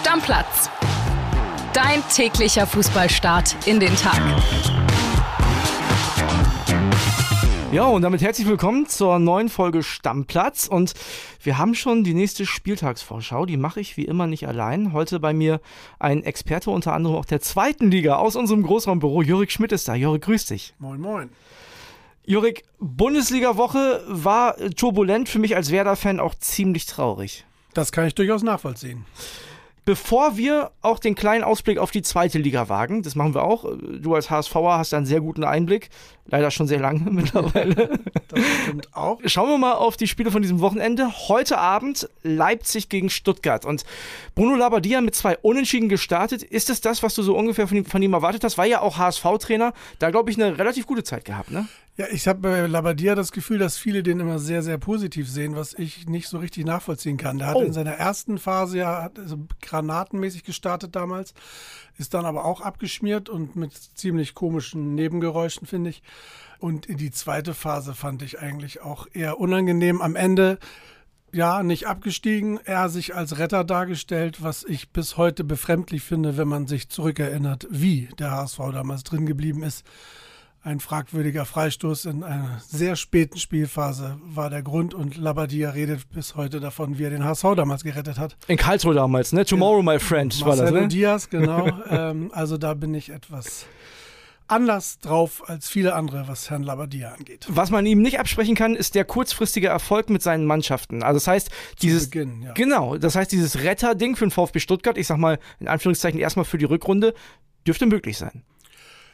Stammplatz. Dein täglicher Fußballstart in den Tag. Ja, und damit herzlich willkommen zur neuen Folge Stammplatz. Und wir haben schon die nächste Spieltagsvorschau. Die mache ich wie immer nicht allein. Heute bei mir ein Experte unter anderem auch der zweiten Liga aus unserem Großraumbüro. Jörg Schmidt ist da. Jörg, grüß dich. Moin, moin. Jurik, Bundesliga-Woche war turbulent für mich als Werder-Fan auch ziemlich traurig. Das kann ich durchaus nachvollziehen. Bevor wir auch den kleinen Ausblick auf die zweite Liga wagen, das machen wir auch. Du als HSVer hast da einen sehr guten Einblick. Leider schon sehr lange mittlerweile. Das stimmt auch. Schauen wir mal auf die Spiele von diesem Wochenende. Heute Abend Leipzig gegen Stuttgart. Und Bruno Labbadia mit zwei Unentschieden gestartet. Ist es das, was du so ungefähr von ihm, von ihm erwartet hast? War ja auch HSV-Trainer. Da, glaube ich, eine relativ gute Zeit gehabt, ne? Ja, ich habe bei Labadia das Gefühl, dass viele den immer sehr, sehr positiv sehen, was ich nicht so richtig nachvollziehen kann. Der hat oh. in seiner ersten Phase ja so granatenmäßig gestartet damals, ist dann aber auch abgeschmiert und mit ziemlich komischen Nebengeräuschen, finde ich. Und in die zweite Phase fand ich eigentlich auch eher unangenehm. Am Ende ja, nicht abgestiegen, er sich als Retter dargestellt, was ich bis heute befremdlich finde, wenn man sich zurückerinnert, wie der HSV damals drin geblieben ist. Ein fragwürdiger Freistoß in einer sehr späten Spielphase war der Grund und Labadia redet bis heute davon, wie er den HSV damals gerettet hat. In Karlsruhe damals, ne? Tomorrow, my friend, Marcelo war das, ne? Diaz, genau. ähm, also da bin ich etwas anders drauf als viele andere, was Herrn Labadia angeht. Was man ihm nicht absprechen kann, ist der kurzfristige Erfolg mit seinen Mannschaften. Also das heißt, dieses Beginn, ja. genau, das heißt dieses Retter-Ding für den VfB Stuttgart, ich sag mal in Anführungszeichen erstmal für die Rückrunde, dürfte möglich sein.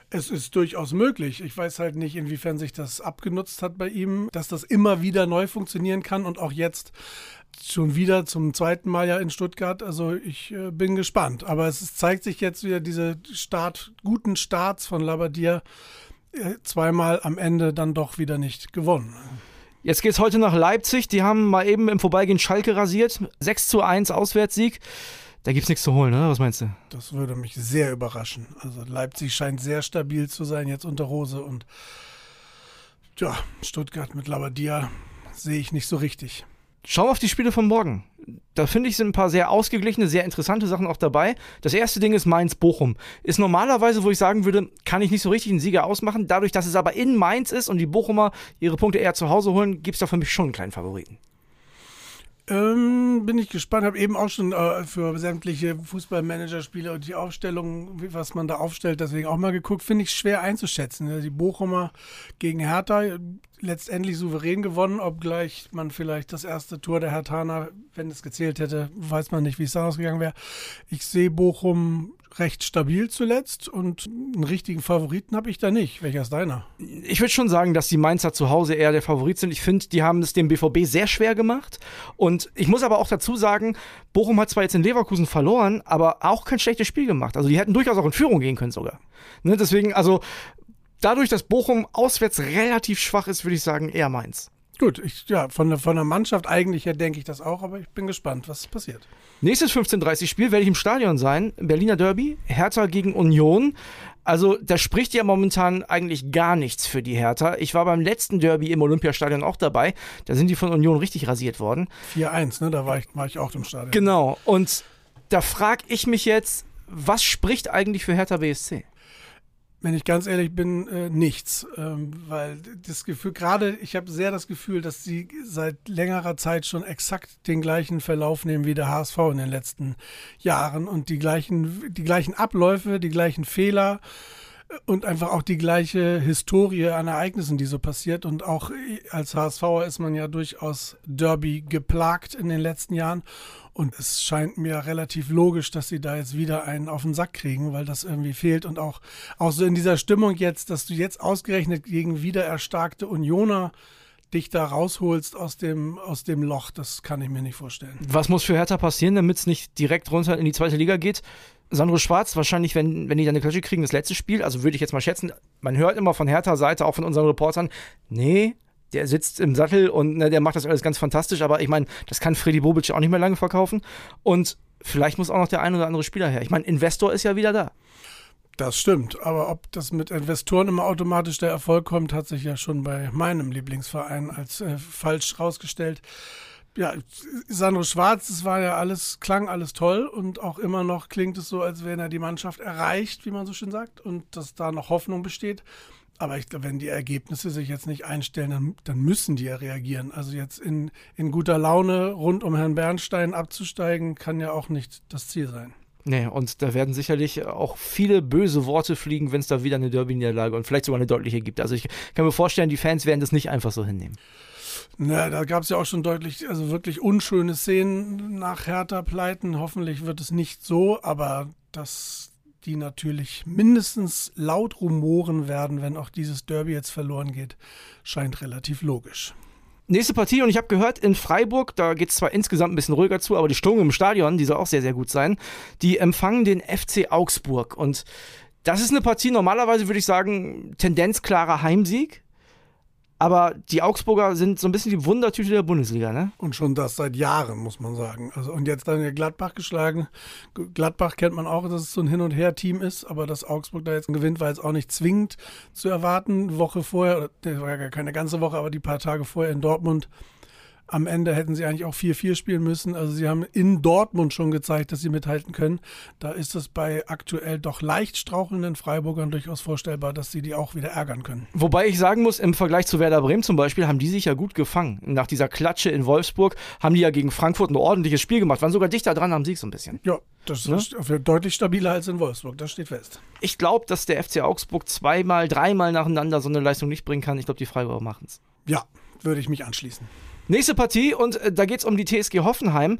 Es ist durchaus möglich. Ich weiß halt nicht, inwiefern sich das abgenutzt hat bei ihm, dass das immer wieder neu funktionieren kann und auch jetzt schon wieder zum zweiten Mal ja in Stuttgart. Also ich äh, bin gespannt. Aber es ist, zeigt sich jetzt wieder diese Start, guten Starts von Labadier äh, zweimal am Ende dann doch wieder nicht gewonnen. Jetzt geht es heute nach Leipzig. Die haben mal eben im Vorbeigehen Schalke rasiert. 6 zu 1 Auswärtssieg. Da gibt es nichts zu holen, oder? Was meinst du? Das würde mich sehr überraschen. Also Leipzig scheint sehr stabil zu sein jetzt unter Rose und ja, Stuttgart mit Labadia sehe ich nicht so richtig. Schau auf die Spiele von morgen. Da finde ich, sind ein paar sehr ausgeglichene, sehr interessante Sachen auch dabei. Das erste Ding ist Mainz-Bochum. Ist normalerweise, wo ich sagen würde, kann ich nicht so richtig einen Sieger ausmachen. Dadurch, dass es aber in Mainz ist und die Bochumer ihre Punkte eher zu Hause holen, gibt es da für mich schon einen kleinen Favoriten. Ähm, bin ich gespannt. Habe eben auch schon äh, für sämtliche Fußballmanager-Spiele und die Aufstellung, was man da aufstellt, deswegen auch mal geguckt. Finde ich schwer einzuschätzen. Die Bochumer gegen Hertha letztendlich souverän gewonnen, obgleich man vielleicht das erste Tor der Herthaner, wenn es gezählt hätte, weiß man nicht, wie es da ausgegangen wäre. Ich sehe Bochum recht stabil zuletzt und einen richtigen Favoriten habe ich da nicht. Welcher ist deiner? Ich würde schon sagen, dass die Mainzer zu Hause eher der Favorit sind. Ich finde, die haben es dem BVB sehr schwer gemacht. Und ich muss aber auch dazu sagen, Bochum hat zwar jetzt in Leverkusen verloren, aber auch kein schlechtes Spiel gemacht. Also die hätten durchaus auch in Führung gehen können sogar. Ne, deswegen, also dadurch, dass Bochum auswärts relativ schwach ist, würde ich sagen, eher Mainz. Gut, ich, ja, von, der, von der Mannschaft eigentlich her denke ich das auch, aber ich bin gespannt, was passiert. Nächstes 15:30 Spiel werde ich im Stadion sein, Berliner Derby, Hertha gegen Union. Also da spricht ja momentan eigentlich gar nichts für die Hertha. Ich war beim letzten Derby im Olympiastadion auch dabei. Da sind die von Union richtig rasiert worden. 4-1, ne? Da war ich, war ich auch im Stadion. Genau. Und da frage ich mich jetzt, was spricht eigentlich für Hertha BSC? Wenn ich ganz ehrlich bin, äh, nichts. Ähm, weil das Gefühl, gerade ich habe sehr das Gefühl, dass sie seit längerer Zeit schon exakt den gleichen Verlauf nehmen wie der HSV in den letzten Jahren und die gleichen, die gleichen Abläufe, die gleichen Fehler und einfach auch die gleiche Historie an Ereignissen, die so passiert. Und auch als HSVer ist man ja durchaus Derby geplagt in den letzten Jahren. Und es scheint mir relativ logisch, dass sie da jetzt wieder einen auf den Sack kriegen, weil das irgendwie fehlt. Und auch, auch so in dieser Stimmung jetzt, dass du jetzt ausgerechnet gegen wieder erstarkte Unioner dich da rausholst aus dem, aus dem Loch, das kann ich mir nicht vorstellen. Was muss für Hertha passieren, damit es nicht direkt runter in die zweite Liga geht? Sandro Schwarz, wahrscheinlich, wenn, wenn die dann eine Klatsche kriegen, das letzte Spiel, also würde ich jetzt mal schätzen, man hört immer von Hertha-Seite, auch von unseren Reportern, nee, der sitzt im Sattel und ne, der macht das alles ganz fantastisch, aber ich meine, das kann Freddy Bobic auch nicht mehr lange verkaufen. Und vielleicht muss auch noch der ein oder andere Spieler her. Ich meine, Investor ist ja wieder da. Das stimmt, aber ob das mit Investoren immer automatisch der Erfolg kommt, hat sich ja schon bei meinem Lieblingsverein als äh, falsch rausgestellt ja, Sandro Schwarz, es war ja alles, klang alles toll und auch immer noch klingt es so, als wenn er die Mannschaft erreicht, wie man so schön sagt, und dass da noch Hoffnung besteht. Aber ich glaube, wenn die Ergebnisse sich jetzt nicht einstellen, dann, dann müssen die ja reagieren. Also jetzt in, in guter Laune rund um Herrn Bernstein abzusteigen, kann ja auch nicht das Ziel sein. Nee, und da werden sicherlich auch viele böse Worte fliegen, wenn es da wieder eine Derby-Niederlage und vielleicht sogar eine deutliche gibt. Also ich kann mir vorstellen, die Fans werden das nicht einfach so hinnehmen. Na, da gab es ja auch schon deutlich, also wirklich unschöne Szenen nach Hertha-Pleiten. Hoffentlich wird es nicht so, aber dass die natürlich mindestens laut rumoren werden, wenn auch dieses Derby jetzt verloren geht, scheint relativ logisch. Nächste Partie, und ich habe gehört, in Freiburg, da geht es zwar insgesamt ein bisschen ruhiger zu, aber die Stimmung im Stadion, die soll auch sehr, sehr gut sein, die empfangen den FC Augsburg. Und das ist eine Partie, normalerweise würde ich sagen, tendenzklarer Heimsieg. Aber die Augsburger sind so ein bisschen die Wundertüte der Bundesliga, ne? Und schon das seit Jahren, muss man sagen. Also, und jetzt dann Gladbach geschlagen. Gladbach kennt man auch, dass es so ein Hin- und Her-Team ist, aber dass Augsburg da jetzt gewinnt, war jetzt auch nicht zwingend zu erwarten. Woche vorher, das war ja keine ganze Woche, aber die paar Tage vorher in Dortmund am Ende hätten sie eigentlich auch 4-4 spielen müssen. Also sie haben in Dortmund schon gezeigt, dass sie mithalten können. Da ist es bei aktuell doch leicht strauchelnden Freiburgern durchaus vorstellbar, dass sie die auch wieder ärgern können. Wobei ich sagen muss, im Vergleich zu Werder Bremen zum Beispiel, haben die sich ja gut gefangen. Nach dieser Klatsche in Wolfsburg haben die ja gegen Frankfurt ein ordentliches Spiel gemacht, waren sogar dichter dran am Sieg so ein bisschen. Ja, das ne? ist deutlich stabiler als in Wolfsburg, das steht fest. Ich glaube, dass der FC Augsburg zweimal, dreimal nacheinander so eine Leistung nicht bringen kann. Ich glaube, die Freiburger machen es. Ja, würde ich mich anschließen. Nächste Partie und äh, da geht es um die TSG Hoffenheim.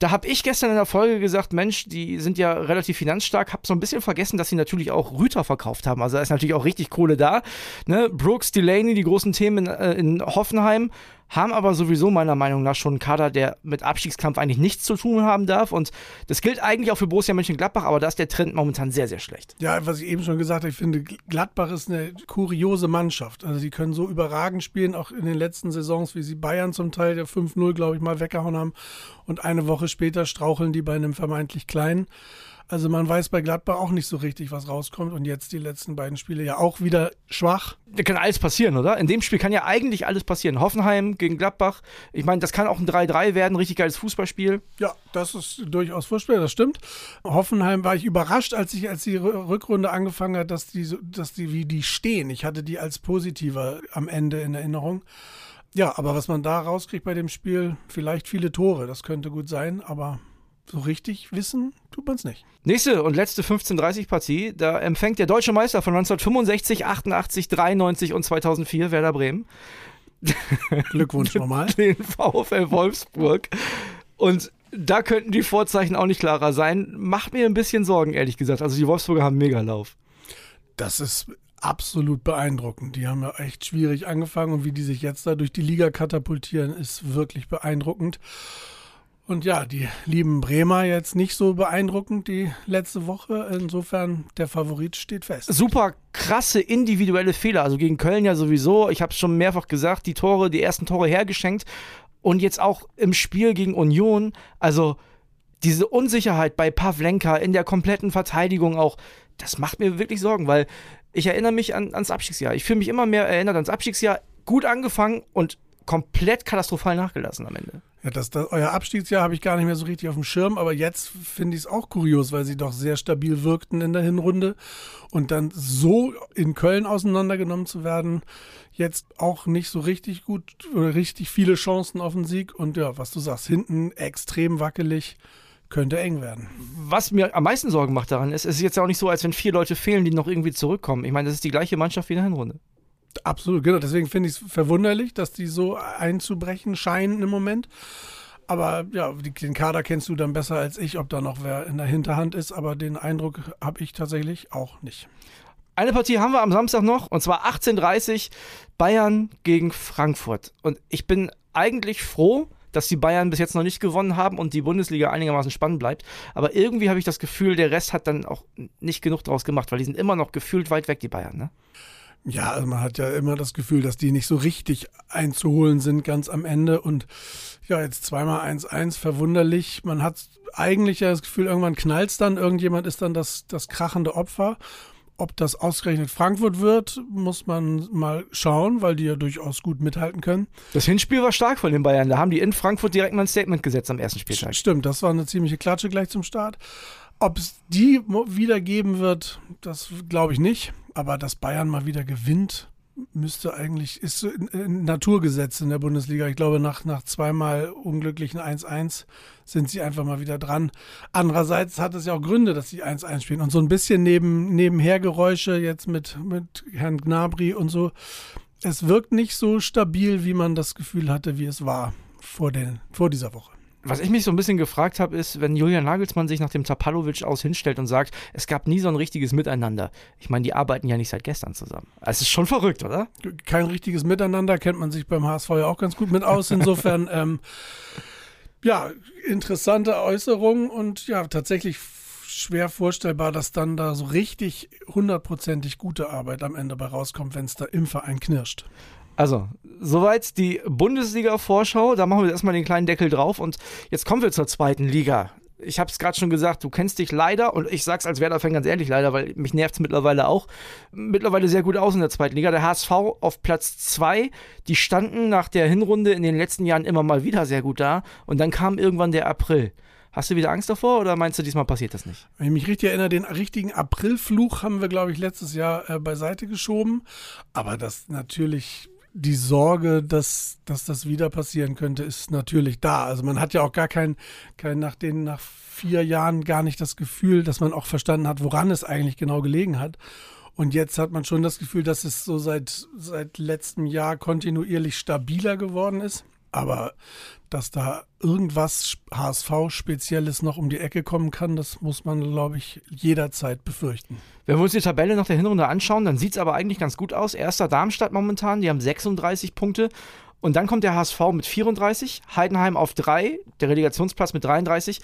Da habe ich gestern in der Folge gesagt, Mensch, die sind ja relativ finanzstark. Habe so ein bisschen vergessen, dass sie natürlich auch Rüter verkauft haben. Also da ist natürlich auch richtig Kohle da. Ne? Brooks, Delaney, die großen Themen in, äh, in Hoffenheim haben aber sowieso meiner Meinung nach schon einen Kader, der mit Abstiegskampf eigentlich nichts zu tun haben darf. Und das gilt eigentlich auch für Borussia Mönchengladbach, aber da ist der Trend momentan sehr, sehr schlecht. Ja, was ich eben schon gesagt habe, ich finde, Gladbach ist eine kuriose Mannschaft. Also sie können so überragend spielen, auch in den letzten Saisons, wie sie Bayern zum Teil der 5-0, glaube ich, mal weggehauen haben. Und eine Woche später straucheln die bei einem vermeintlich kleinen. Also man weiß bei Gladbach auch nicht so richtig, was rauskommt. Und jetzt die letzten beiden Spiele ja auch wieder schwach. Da kann alles passieren, oder? In dem Spiel kann ja eigentlich alles passieren. Hoffenheim gegen Gladbach. Ich meine, das kann auch ein 3-3 werden, richtig geiles Fußballspiel. Ja, das ist durchaus Fußball, das stimmt. Hoffenheim war ich überrascht, als ich, als die Rückrunde angefangen hat, dass die, dass die, wie die stehen. Ich hatte die als positiver am Ende in Erinnerung. Ja, aber was man da rauskriegt bei dem Spiel, vielleicht viele Tore, das könnte gut sein, aber so richtig wissen tut man es nicht. Nächste und letzte 15:30 Partie, da empfängt der deutsche Meister von 1965, 88, 93 und 2004 Werder Bremen. Glückwunsch nochmal. Den VfL Wolfsburg. Und da könnten die Vorzeichen auch nicht klarer sein. Macht mir ein bisschen Sorgen, ehrlich gesagt. Also die Wolfsburger haben einen Megalauf. Das ist absolut beeindruckend. Die haben ja echt schwierig angefangen und wie die sich jetzt da durch die Liga katapultieren, ist wirklich beeindruckend. Und ja, die lieben Bremer jetzt nicht so beeindruckend die letzte Woche. Insofern, der Favorit steht fest. Super krasse individuelle Fehler. Also gegen Köln ja sowieso. Ich habe es schon mehrfach gesagt, die Tore, die ersten Tore hergeschenkt. Und jetzt auch im Spiel gegen Union. Also diese Unsicherheit bei Pavlenka in der kompletten Verteidigung auch, das macht mir wirklich Sorgen, weil ich erinnere mich an, ans Abstiegsjahr. Ich fühle mich immer mehr erinnert ans Abstiegsjahr. Gut angefangen und komplett katastrophal nachgelassen am Ende. Ja, das, das, euer Abstiegsjahr habe ich gar nicht mehr so richtig auf dem Schirm, aber jetzt finde ich es auch kurios, weil sie doch sehr stabil wirkten in der Hinrunde und dann so in Köln auseinandergenommen zu werden, jetzt auch nicht so richtig gut oder richtig viele Chancen auf den Sieg und ja, was du sagst, hinten extrem wackelig. Könnte eng werden. Was mir am meisten Sorgen macht daran ist, es ist jetzt auch nicht so, als wenn vier Leute fehlen, die noch irgendwie zurückkommen. Ich meine, das ist die gleiche Mannschaft wie in der Hinrunde. Absolut, genau. Deswegen finde ich es verwunderlich, dass die so einzubrechen scheinen im Moment. Aber ja, den Kader kennst du dann besser als ich, ob da noch wer in der Hinterhand ist. Aber den Eindruck habe ich tatsächlich auch nicht. Eine Partie haben wir am Samstag noch, und zwar 18.30 Bayern gegen Frankfurt. Und ich bin eigentlich froh, dass die Bayern bis jetzt noch nicht gewonnen haben und die Bundesliga einigermaßen spannend bleibt. Aber irgendwie habe ich das Gefühl, der Rest hat dann auch nicht genug draus gemacht, weil die sind immer noch gefühlt weit weg, die Bayern. Ne? Ja, also man hat ja immer das Gefühl, dass die nicht so richtig einzuholen sind ganz am Ende. Und ja, jetzt zweimal 1-1, verwunderlich. Man hat eigentlich ja das Gefühl, irgendwann knallt es dann, irgendjemand ist dann das, das krachende Opfer. Ob das ausgerechnet Frankfurt wird, muss man mal schauen, weil die ja durchaus gut mithalten können. Das Hinspiel war stark von den Bayern. Da haben die in Frankfurt direkt mal ein Statement gesetzt am ersten Spieltag. Stimmt, das war eine ziemliche Klatsche gleich zum Start. Ob es die wieder geben wird, das glaube ich nicht. Aber dass Bayern mal wieder gewinnt, müsste eigentlich, ist ein Naturgesetz in der Bundesliga. Ich glaube, nach, nach zweimal unglücklichen 1-1 sind sie einfach mal wieder dran. Andererseits hat es ja auch Gründe, dass sie 1-1 spielen. Und so ein bisschen neben, Nebenhergeräusche jetzt mit, mit Herrn Gnabry und so. Es wirkt nicht so stabil, wie man das Gefühl hatte, wie es war vor, den, vor dieser Woche. Was ich mich so ein bisschen gefragt habe, ist, wenn Julian Nagelsmann sich nach dem Tapalovic aus hinstellt und sagt, es gab nie so ein richtiges Miteinander. Ich meine, die arbeiten ja nicht seit gestern zusammen. Es ist schon verrückt, oder? Kein richtiges Miteinander, kennt man sich beim HSV ja auch ganz gut mit aus. Insofern, ähm, ja, interessante Äußerung und ja, tatsächlich schwer vorstellbar, dass dann da so richtig hundertprozentig gute Arbeit am Ende bei rauskommt, wenn es da im Verein knirscht. Also, soweit die Bundesliga-Vorschau. Da machen wir erstmal den kleinen Deckel drauf und jetzt kommen wir zur zweiten Liga. Ich habe es gerade schon gesagt, du kennst dich leider, und ich sag's als Werder-Fan ganz ehrlich leider, weil mich nervt es mittlerweile auch, mittlerweile sehr gut aus in der zweiten Liga. Der HSV auf Platz 2, die standen nach der Hinrunde in den letzten Jahren immer mal wieder sehr gut da und dann kam irgendwann der April. Hast du wieder Angst davor oder meinst du, diesmal passiert das nicht? Wenn ich mich richtig erinnere, den richtigen Aprilfluch haben wir, glaube ich, letztes Jahr äh, beiseite geschoben. Aber das natürlich die Sorge, dass, dass das wieder passieren könnte, ist natürlich da. Also man hat ja auch gar kein, kein nach den, nach vier Jahren gar nicht das Gefühl, dass man auch verstanden hat, woran es eigentlich genau gelegen hat. Und jetzt hat man schon das Gefühl, dass es so seit, seit letztem Jahr kontinuierlich stabiler geworden ist. Aber dass da irgendwas HSV-Spezielles noch um die Ecke kommen kann, das muss man, glaube ich, jederzeit befürchten. Wenn wir uns die Tabelle nach der Hinrunde anschauen, dann sieht es aber eigentlich ganz gut aus. Erster Darmstadt momentan, die haben 36 Punkte. Und dann kommt der HSV mit 34, Heidenheim auf 3, der Relegationsplatz mit 33.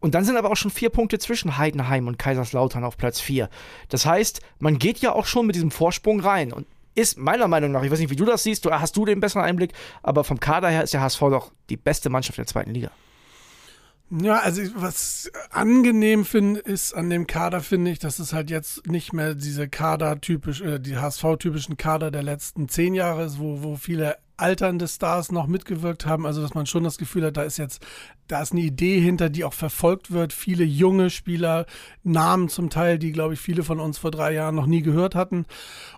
Und dann sind aber auch schon vier Punkte zwischen Heidenheim und Kaiserslautern auf Platz 4. Das heißt, man geht ja auch schon mit diesem Vorsprung rein. Und ist meiner Meinung nach, ich weiß nicht, wie du das siehst, du hast du den besseren Einblick, aber vom Kader her ist der HSV doch die beste Mannschaft der zweiten Liga. Ja, also was angenehm finde, ist an dem Kader, finde ich, dass es halt jetzt nicht mehr diese Kader-typisch, äh, die HSV-typischen Kader der letzten zehn Jahre ist, wo, wo viele alternde Stars noch mitgewirkt haben. Also, dass man schon das Gefühl hat, da ist jetzt, da ist eine Idee hinter, die auch verfolgt wird. Viele junge Spieler, Namen zum Teil, die, glaube ich, viele von uns vor drei Jahren noch nie gehört hatten.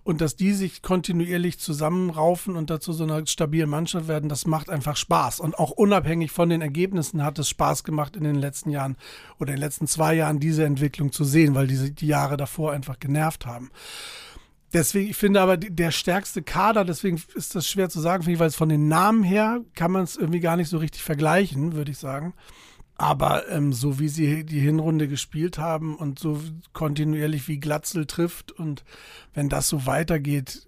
Und dass die sich kontinuierlich zusammenraufen und dazu so einer stabilen Mannschaft werden, das macht einfach Spaß. Und auch unabhängig von den Ergebnissen hat es Spaß gemacht, in den letzten Jahren oder in den letzten zwei Jahren diese Entwicklung zu sehen, weil diese, die Jahre davor einfach genervt haben. Deswegen, ich finde aber der stärkste Kader, deswegen ist das schwer zu sagen, finde ich, weil es von den Namen her kann man es irgendwie gar nicht so richtig vergleichen, würde ich sagen. Aber ähm, so wie sie die Hinrunde gespielt haben und so kontinuierlich wie Glatzel trifft und wenn das so weitergeht,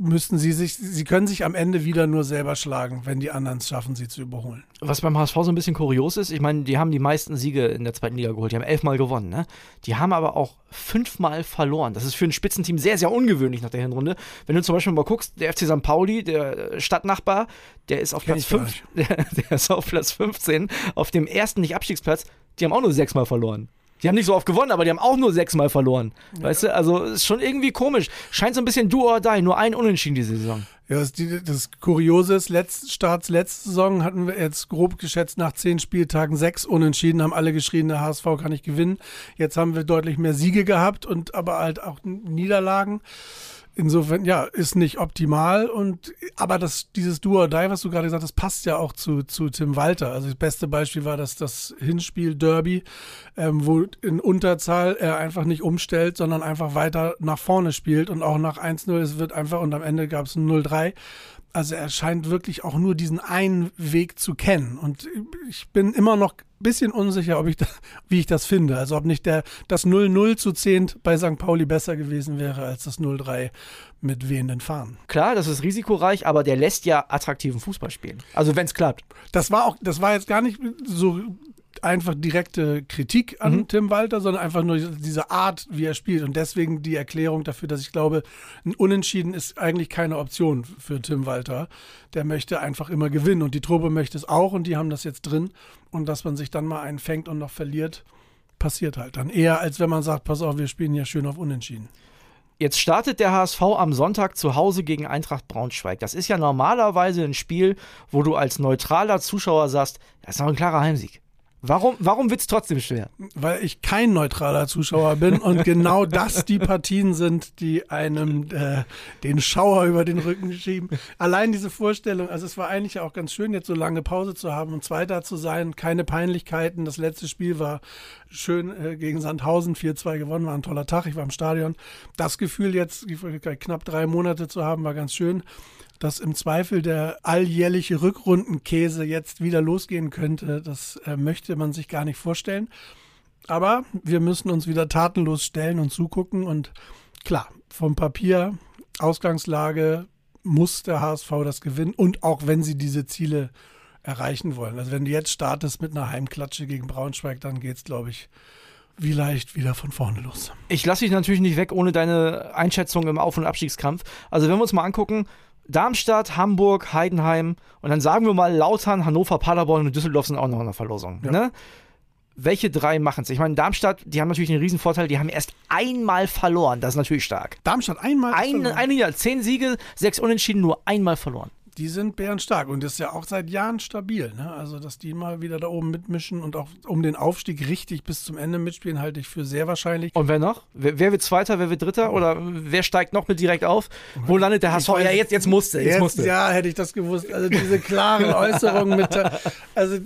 müssten sie sich, sie können sich am Ende wieder nur selber schlagen, wenn die anderen es schaffen, sie zu überholen. Was beim HSV so ein bisschen kurios ist, ich meine, die haben die meisten Siege in der zweiten Liga geholt, die haben elfmal gewonnen, ne? Die haben aber auch fünfmal verloren. Das ist für ein Spitzenteam sehr, sehr ungewöhnlich nach der Hinrunde. Wenn du zum Beispiel mal guckst, der FC St. Pauli, der Stadtnachbar, der ist auf Platz 5, der, der ist auf Platz 15, auf dem ersten Nicht-Abstiegsplatz, die haben auch nur sechsmal verloren. Die haben nicht so oft gewonnen, aber die haben auch nur sechsmal verloren. Ja. Weißt du, also ist schon irgendwie komisch. Scheint so ein bisschen do or die, nur ein Unentschieden diese Saison. Ja, das, das Kuriose ist, letzt, Starts letzte Saison hatten wir jetzt grob geschätzt nach zehn Spieltagen sechs Unentschieden, haben alle geschrien, der HSV kann nicht gewinnen. Jetzt haben wir deutlich mehr Siege gehabt und aber halt auch Niederlagen. Insofern, ja, ist nicht optimal und aber das, dieses Do or Die, was du gerade gesagt hast, passt ja auch zu, zu Tim Walter. Also das beste Beispiel war das, das Hinspiel Derby, ähm, wo in Unterzahl er einfach nicht umstellt, sondern einfach weiter nach vorne spielt und auch nach 1-0, es wird einfach und am Ende gab es ein 0-3. Also er scheint wirklich auch nur diesen einen Weg zu kennen. Und ich bin immer noch ein bisschen unsicher, ob ich da, wie ich das finde. Also ob nicht der, das 0-0 zu 10 bei St. Pauli besser gewesen wäre als das 0-3 mit wehenden Fahnen. Klar, das ist risikoreich, aber der lässt ja attraktiven Fußball spielen. Also wenn es klappt. Das war auch, das war jetzt gar nicht so einfach direkte Kritik an mhm. Tim Walter, sondern einfach nur diese Art, wie er spielt. Und deswegen die Erklärung dafür, dass ich glaube, ein Unentschieden ist eigentlich keine Option für Tim Walter. Der möchte einfach immer gewinnen und die Truppe möchte es auch und die haben das jetzt drin. Und dass man sich dann mal einen fängt und noch verliert, passiert halt dann. Eher als wenn man sagt, pass auf, wir spielen ja schön auf Unentschieden. Jetzt startet der HSV am Sonntag zu Hause gegen Eintracht Braunschweig. Das ist ja normalerweise ein Spiel, wo du als neutraler Zuschauer sagst, das ist doch ein klarer Heimsieg. Warum, warum wird es trotzdem schwer? Weil ich kein neutraler Zuschauer bin und genau das die Partien sind, die einem äh, den Schauer über den Rücken schieben. Allein diese Vorstellung, also es war eigentlich auch ganz schön, jetzt so lange Pause zu haben und Zweiter zu sein, keine Peinlichkeiten. Das letzte Spiel war schön äh, gegen Sandhausen, 4-2 gewonnen, war ein toller Tag, ich war im Stadion. Das Gefühl jetzt, knapp drei Monate zu haben, war ganz schön dass im Zweifel der alljährliche Rückrundenkäse jetzt wieder losgehen könnte, das äh, möchte man sich gar nicht vorstellen. Aber wir müssen uns wieder tatenlos stellen und zugucken. Und klar, vom Papier, Ausgangslage muss der HSV das gewinnen. Und auch wenn sie diese Ziele erreichen wollen. Also wenn du jetzt startest mit einer Heimklatsche gegen Braunschweig, dann geht es, glaube ich, wie leicht wieder von vorne los. Ich lasse dich natürlich nicht weg ohne deine Einschätzung im Auf- und Abstiegskampf. Also wenn wir uns mal angucken, Darmstadt, Hamburg, Heidenheim und dann sagen wir mal Lautern, Hannover, Paderborn und Düsseldorf sind auch noch in der Verlosung. Ja. Ne? Welche drei machen es? Ich meine, Darmstadt, die haben natürlich einen Riesenvorteil, die haben erst einmal verloren. Das ist natürlich stark. Darmstadt einmal? Ein, verloren. Eine, ja, zehn Siege, sechs Unentschieden, nur einmal verloren die sind bärenstark und das ist ja auch seit Jahren stabil. Ne? Also, dass die mal wieder da oben mitmischen und auch um den Aufstieg richtig bis zum Ende mitspielen, halte ich für sehr wahrscheinlich. Und wer noch? Wer, wer wird Zweiter, wer wird Dritter oder wer steigt noch mit direkt auf? Wo landet der HSV? Ja, jetzt, jetzt musste. Jetzt, jetzt musste. Ja, hätte ich das gewusst. Also diese klaren Äußerungen mit, also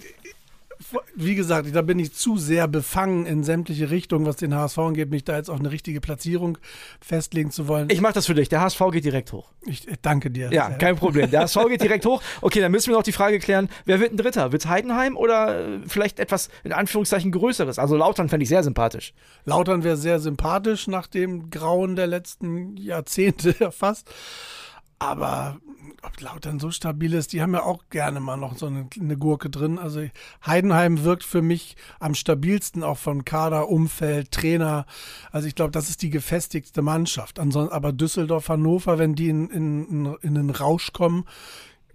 wie gesagt, da bin ich zu sehr befangen in sämtliche Richtungen, was den HSV angeht, mich da jetzt auch eine richtige Platzierung festlegen zu wollen. Ich mache das für dich. Der HSV geht direkt hoch. Ich danke dir. Ja, kein Problem. Der HSV geht direkt hoch. Okay, dann müssen wir noch die Frage klären, wer wird ein Dritter? Wird Heidenheim oder äh, vielleicht etwas in Anführungszeichen Größeres? Also Lautern fände ich sehr sympathisch. Lautern wäre sehr sympathisch nach dem Grauen der letzten Jahrzehnte fast. Aber ob Lautern so stabil ist, die haben ja auch gerne mal noch so eine, eine, Gurke drin. Also Heidenheim wirkt für mich am stabilsten auch von Kader, Umfeld, Trainer. Also ich glaube, das ist die gefestigste Mannschaft. Ansonsten, aber Düsseldorf, Hannover, wenn die in, in, in den Rausch kommen,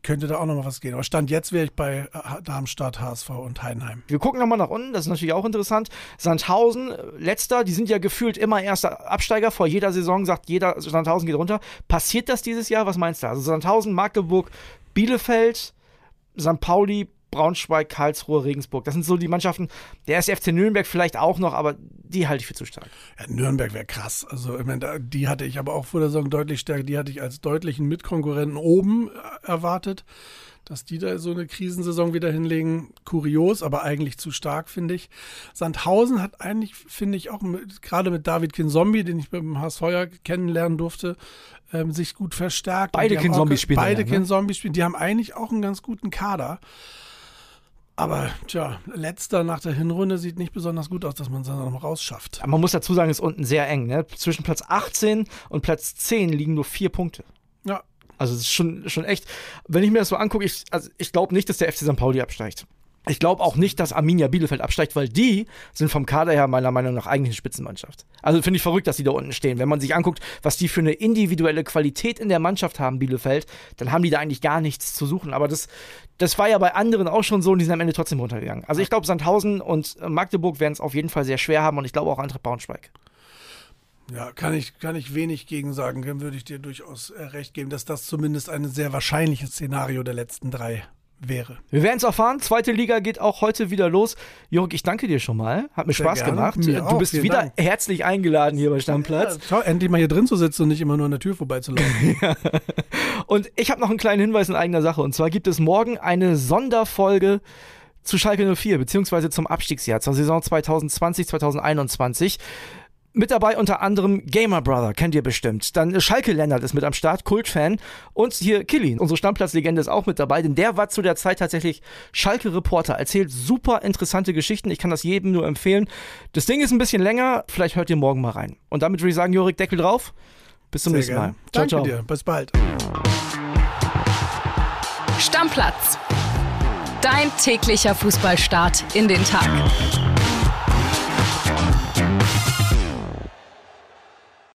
könnte da auch noch mal was gehen. Aber Stand jetzt wäre ich bei äh, Darmstadt, HSV und Heidenheim. Wir gucken nochmal nach unten, das ist natürlich auch interessant. Sandhausen, äh, letzter, die sind ja gefühlt immer erster Absteiger. Vor jeder Saison sagt jeder, Sandhausen geht runter. Passiert das dieses Jahr? Was meinst du? Also Sandhausen, Magdeburg, Bielefeld, St. Pauli, Braunschweig, Karlsruhe, Regensburg. Das sind so die Mannschaften. Der SFC Nürnberg vielleicht auch noch, aber die halte ich für zu stark. Ja, Nürnberg wäre krass. Also, ich meine, die hatte ich aber auch vor der Saison deutlich stärker. Die hatte ich als deutlichen Mitkonkurrenten oben äh, erwartet. Dass die da so eine Krisensaison wieder hinlegen, kurios, aber eigentlich zu stark, finde ich. Sandhausen hat eigentlich, finde ich, auch mit, gerade mit David Kinzombie, den ich beim HSV kennenlernen durfte, ähm, sich gut verstärkt. Beide Kinzombies spielen. Beide ja, ne? spielen. Die haben eigentlich auch einen ganz guten Kader. Aber tja, letzter nach der Hinrunde sieht nicht besonders gut aus, dass man es dann noch rausschafft. man muss dazu sagen, es ist unten sehr eng. Ne? Zwischen Platz 18 und Platz 10 liegen nur vier Punkte. Ja. Also es ist schon, schon echt, wenn ich mir das so angucke, ich, also ich glaube nicht, dass der FC St. Pauli absteigt. Ich glaube auch nicht, dass Arminia Bielefeld absteigt, weil die sind vom Kader her meiner Meinung nach eigentlich eine Spitzenmannschaft. Also finde ich verrückt, dass die da unten stehen. Wenn man sich anguckt, was die für eine individuelle Qualität in der Mannschaft haben, Bielefeld, dann haben die da eigentlich gar nichts zu suchen. Aber das, das war ja bei anderen auch schon so und die sind am Ende trotzdem runtergegangen. Also ich glaube, Sandhausen und Magdeburg werden es auf jeden Fall sehr schwer haben und ich glaube auch Eintracht Braunschweig. Ja, kann ich, kann ich wenig gegen sagen. Dann würde ich dir durchaus äh, recht geben, dass das zumindest ein sehr wahrscheinliches Szenario der letzten drei wäre. Wir werden es erfahren. Zweite Liga geht auch heute wieder los. Jörg, ich danke dir schon mal. Hat mir Sehr Spaß gerne. gemacht. Mir du auch. bist Vielen wieder Dank. herzlich eingeladen hier bei Stammplatz. Ja, toll, endlich mal hier drin zu sitzen und nicht immer nur an der Tür vorbeizulaufen. ja. Und ich habe noch einen kleinen Hinweis in eigener Sache. Und zwar gibt es morgen eine Sonderfolge zu Schalke 04, beziehungsweise zum Abstiegsjahr, zur Saison 2020, 2021. Mit dabei unter anderem Gamer Brother, kennt ihr bestimmt. Dann Schalke Lennart ist mit am Start, Kultfan. Und hier Killin, unsere Stammplatzlegende, ist auch mit dabei, denn der war zu der Zeit tatsächlich Schalke-Reporter, erzählt super interessante Geschichten. Ich kann das jedem nur empfehlen. Das Ding ist ein bisschen länger, vielleicht hört ihr morgen mal rein. Und damit würde ich sagen, Jorik, Deckel drauf. Bis zum Sehr nächsten Mal. Ciao, Danke ciao. dir, bis bald. Stammplatz. Dein täglicher Fußballstart in den Tag.